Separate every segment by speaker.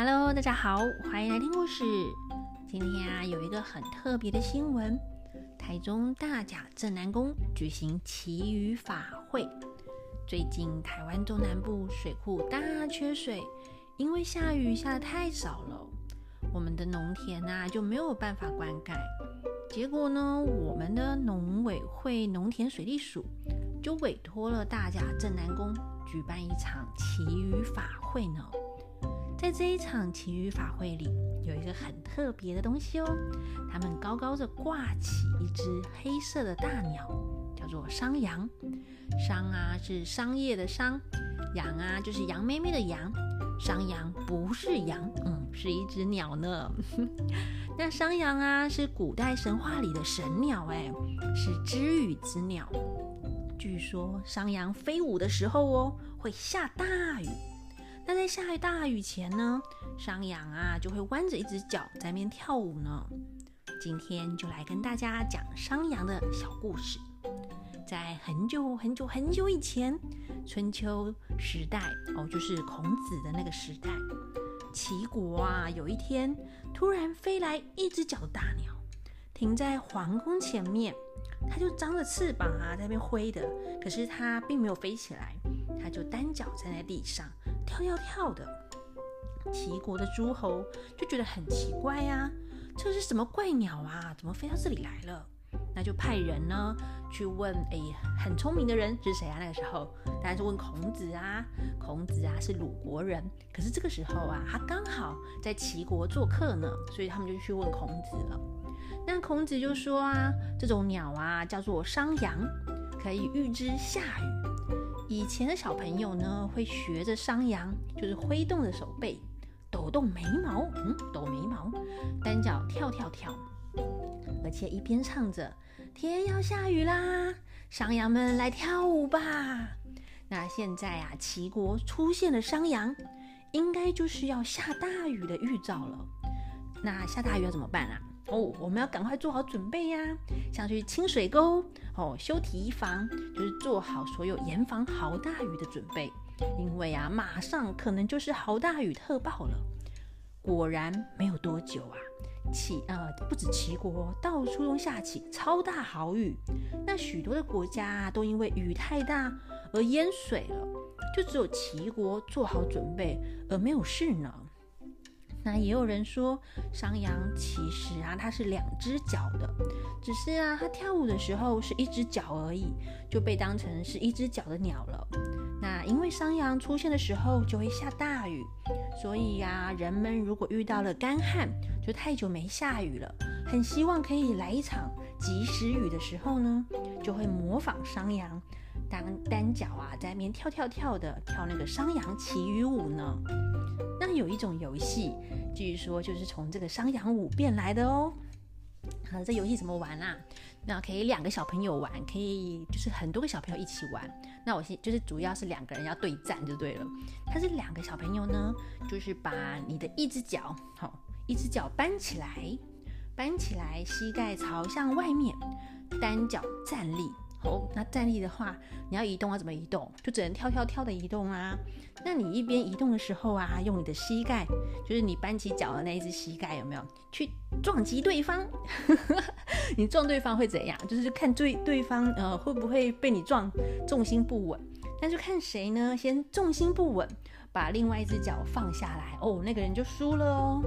Speaker 1: Hello，大家好，欢迎来听故事。今天啊，有一个很特别的新闻：台中大甲镇南宫举行祈雨法会。最近台湾中南部水库大缺水，因为下雨下的太少了，我们的农田啊就没有办法灌溉。结果呢，我们的农委会农田水利署就委托了大甲镇南宫举办一场祈雨法会呢。在这一场祈雨法会里，有一个很特别的东西哦。他们高高的挂起一只黑色的大鸟，叫做商羊。商啊是商业的商，羊啊就是羊妹妹的羊。商羊不是羊，嗯，是一只鸟呢。那商羊啊是古代神话里的神鸟，哎，是知雨之鸟。据说商羊飞舞的时候哦，会下大雨。那在下大雨前呢，山羊啊就会弯着一只脚在那边跳舞呢。今天就来跟大家讲山羊的小故事。在很久很久很久以前，春秋时代哦，就是孔子的那个时代，齐国啊，有一天突然飞来一只脚的大鸟，停在皇宫前面，它就张着翅膀啊在那边挥的，可是它并没有飞起来，它就单脚站在地上。跳跳跳的，齐国的诸侯就觉得很奇怪呀，这是什么怪鸟啊？怎么飞到这里来了？那就派人呢去问，哎，很聪明的人是谁啊？那个时候当然是问孔子啊。孔子啊是鲁国人，可是这个时候啊，他刚好在齐国做客呢，所以他们就去问孔子了。那孔子就说啊，这种鸟啊叫做商羊，可以预知下雨。以前的小朋友呢，会学着商羊，就是挥动着手背，抖动眉毛，嗯，抖眉毛，单脚跳跳跳，而且一边唱着“天要下雨啦，商羊们来跳舞吧”。那现在啊，齐国出现了商羊，应该就是要下大雨的预兆了。那下大雨要怎么办啊？哦，我们要赶快做好准备呀，像去清水沟哦，修堤防，就是做好所有严防豪大雨的准备。因为啊，马上可能就是豪大雨特报了。果然没有多久啊，齐呃不止齐国，到处都下起超大豪雨。那许多的国家都因为雨太大而淹水了，就只有齐国做好准备而没有事呢。那也有人说，山羊其实啊，它是两只脚的，只是啊，它跳舞的时候是一只脚而已，就被当成是一只脚的鸟了。那因为山羊出现的时候就会下大雨，所以呀，人们如果遇到了干旱，就太久没下雨了，很希望可以来一场及时雨的时候呢，就会模仿山羊，单单脚啊在那边跳跳跳的跳那个山羊祈雨舞呢。那有一种游戏。据说就是从这个商羊舞变来的哦。好，这游戏怎么玩啊？那可以两个小朋友玩，可以就是很多个小朋友一起玩。那我先就是主要是两个人要对战就对了。它是两个小朋友呢，就是把你的一只脚，好，一只脚搬起来，搬起来，膝盖朝向外面，单脚站立。哦，那站立的话，你要移动要怎么移动？就只能跳跳跳的移动啊。那你一边移动的时候啊，用你的膝盖，就是你搬起脚的那一只膝盖，有没有去撞击对方？你撞对方会怎样？就是看对对方呃会不会被你撞重心不稳。那就看谁呢，先重心不稳，把另外一只脚放下来哦，那个人就输了哦。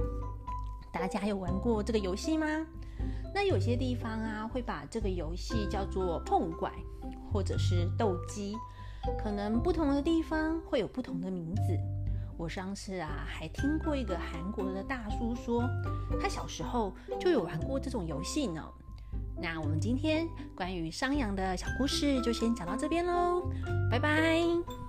Speaker 1: 大家有玩过这个游戏吗？那有些地方啊，会把这个游戏叫做碰拐，或者是斗鸡，可能不同的地方会有不同的名字。我上次啊，还听过一个韩国的大叔说，他小时候就有玩过这种游戏呢。那我们今天关于商羊的小故事就先讲到这边喽，拜拜。